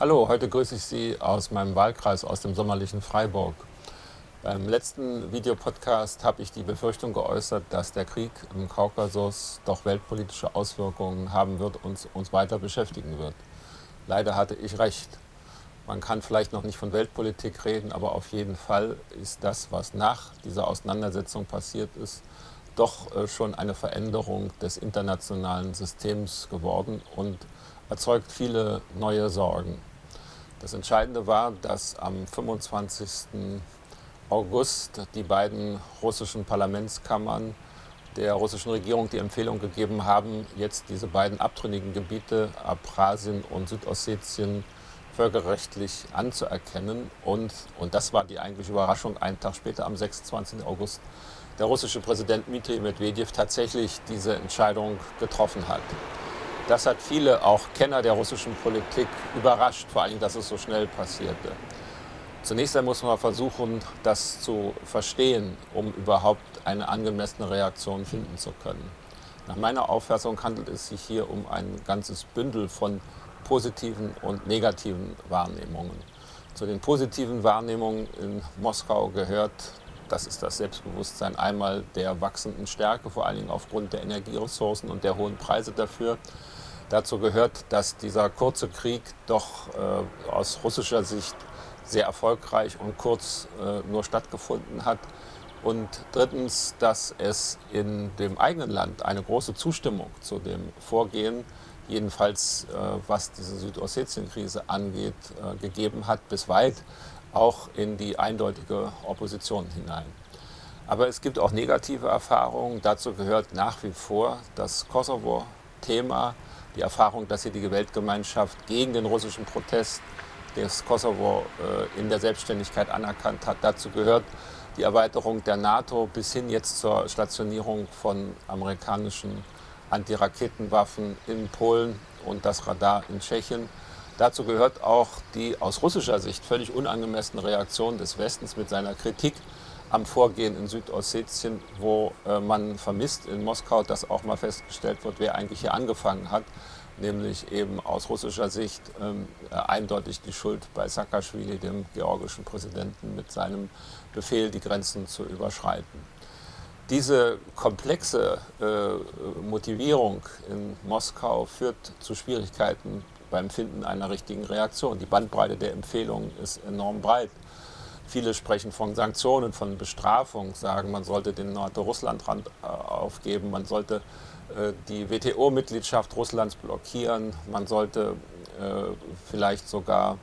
Hallo, heute grüße ich Sie aus meinem Wahlkreis, aus dem sommerlichen Freiburg. Beim letzten Videopodcast habe ich die Befürchtung geäußert, dass der Krieg im Kaukasus doch weltpolitische Auswirkungen haben wird und uns weiter beschäftigen wird. Leider hatte ich recht. Man kann vielleicht noch nicht von Weltpolitik reden, aber auf jeden Fall ist das, was nach dieser Auseinandersetzung passiert ist, doch äh, schon eine Veränderung des internationalen Systems geworden und erzeugt viele neue Sorgen. Das Entscheidende war, dass am 25. August die beiden russischen Parlamentskammern der russischen Regierung die Empfehlung gegeben haben, jetzt diese beiden abtrünnigen Gebiete, Abchasien und Südossetien, völkerrechtlich anzuerkennen. Und, und das war die eigentliche Überraschung, einen Tag später, am 26. August, der russische Präsident Dmitri Medvedev tatsächlich diese Entscheidung getroffen hat. Das hat viele, auch Kenner der russischen Politik, überrascht, vor allem, dass es so schnell passierte. Zunächst einmal muss man versuchen, das zu verstehen, um überhaupt eine angemessene Reaktion finden zu können. Nach meiner Auffassung handelt es sich hier um ein ganzes Bündel von positiven und negativen Wahrnehmungen. Zu den positiven Wahrnehmungen in Moskau gehört, das ist das Selbstbewusstsein einmal der wachsenden Stärke, vor allen Dingen aufgrund der Energieressourcen und der hohen Preise dafür. Dazu gehört, dass dieser kurze Krieg doch äh, aus russischer Sicht sehr erfolgreich und kurz äh, nur stattgefunden hat. Und drittens, dass es in dem eigenen Land eine große Zustimmung zu dem Vorgehen, jedenfalls äh, was diese Südossetien-Krise angeht, äh, gegeben hat, bis weit auch in die eindeutige Opposition hinein. Aber es gibt auch negative Erfahrungen. Dazu gehört nach wie vor das Kosovo-Thema, die Erfahrung, dass hier die Weltgemeinschaft gegen den russischen Protest das Kosovo äh, in der Selbstständigkeit anerkannt hat. Dazu gehört die Erweiterung der NATO bis hin jetzt zur Stationierung von amerikanischen Antiraketenwaffen in Polen und das Radar in Tschechien. Dazu gehört auch die aus russischer Sicht völlig unangemessene Reaktion des Westens mit seiner Kritik am Vorgehen in Südossetien, wo äh, man vermisst in Moskau, dass auch mal festgestellt wird, wer eigentlich hier angefangen hat nämlich eben aus russischer Sicht ähm, äh, eindeutig die Schuld bei Saakashvili, dem georgischen Präsidenten, mit seinem Befehl, die Grenzen zu überschreiten. Diese komplexe äh, Motivierung in Moskau führt zu Schwierigkeiten beim Finden einer richtigen Reaktion. Die Bandbreite der Empfehlungen ist enorm breit. Viele sprechen von Sanktionen, von Bestrafung, sagen, man sollte den NATO-Russland-Rand äh, aufgeben, man sollte äh, die WTO-Mitgliedschaft Russlands blockieren. Man sollte äh, vielleicht sogar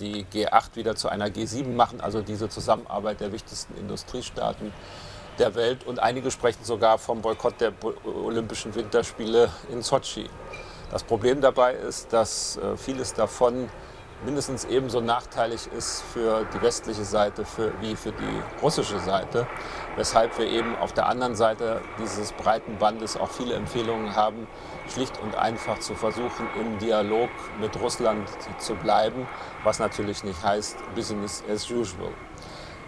die G8 wieder zu einer G7 machen, also diese Zusammenarbeit der wichtigsten Industriestaaten der Welt. Und einige sprechen sogar vom Boykott der Olympischen Winterspiele in Sochi. Das Problem dabei ist, dass vieles davon mindestens ebenso nachteilig ist für die westliche Seite für, wie für die russische Seite, weshalb wir eben auf der anderen Seite dieses breiten Bandes auch viele Empfehlungen haben, schlicht und einfach zu versuchen, im Dialog mit Russland zu bleiben, was natürlich nicht heißt Business as usual.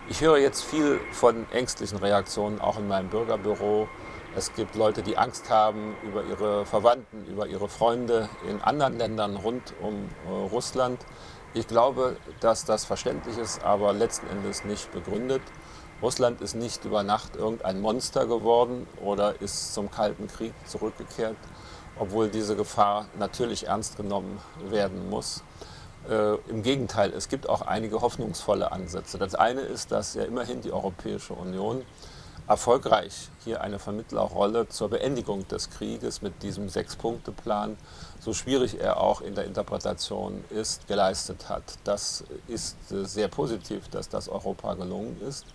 Ich höre jetzt viel von ängstlichen Reaktionen, auch in meinem Bürgerbüro. Es gibt Leute, die Angst haben über ihre Verwandten, über ihre Freunde in anderen Ländern rund um äh, Russland. Ich glaube, dass das verständlich ist, aber letzten Endes nicht begründet. Russland ist nicht über Nacht irgendein Monster geworden oder ist zum Kalten Krieg zurückgekehrt, obwohl diese Gefahr natürlich ernst genommen werden muss. Äh, Im Gegenteil, es gibt auch einige hoffnungsvolle Ansätze. Das eine ist, dass ja immerhin die Europäische Union erfolgreich hier eine Vermittlerrolle zur Beendigung des Krieges mit diesem Sechs-Punkte-Plan, so schwierig er auch in der Interpretation ist, geleistet hat. Das ist sehr positiv, dass das Europa gelungen ist.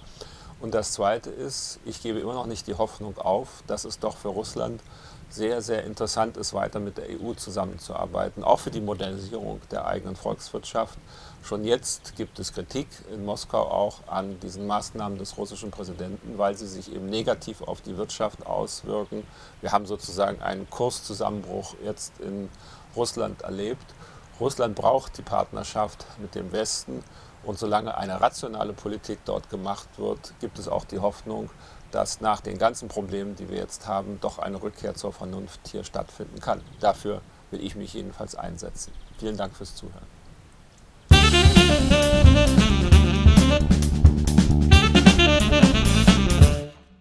Und das Zweite ist, ich gebe immer noch nicht die Hoffnung auf, dass es doch für Russland sehr, sehr interessant ist, weiter mit der EU zusammenzuarbeiten, auch für die Modernisierung der eigenen Volkswirtschaft. Schon jetzt gibt es Kritik in Moskau auch an diesen Maßnahmen des russischen Präsidenten, weil sie sich eben negativ auf die Wirtschaft auswirken. Wir haben sozusagen einen Kurszusammenbruch jetzt in Russland erlebt. Russland braucht die Partnerschaft mit dem Westen und solange eine rationale Politik dort gemacht wird, gibt es auch die Hoffnung, dass nach den ganzen Problemen, die wir jetzt haben, doch eine Rückkehr zur Vernunft hier stattfinden kann. Dafür will ich mich jedenfalls einsetzen. Vielen Dank fürs Zuhören.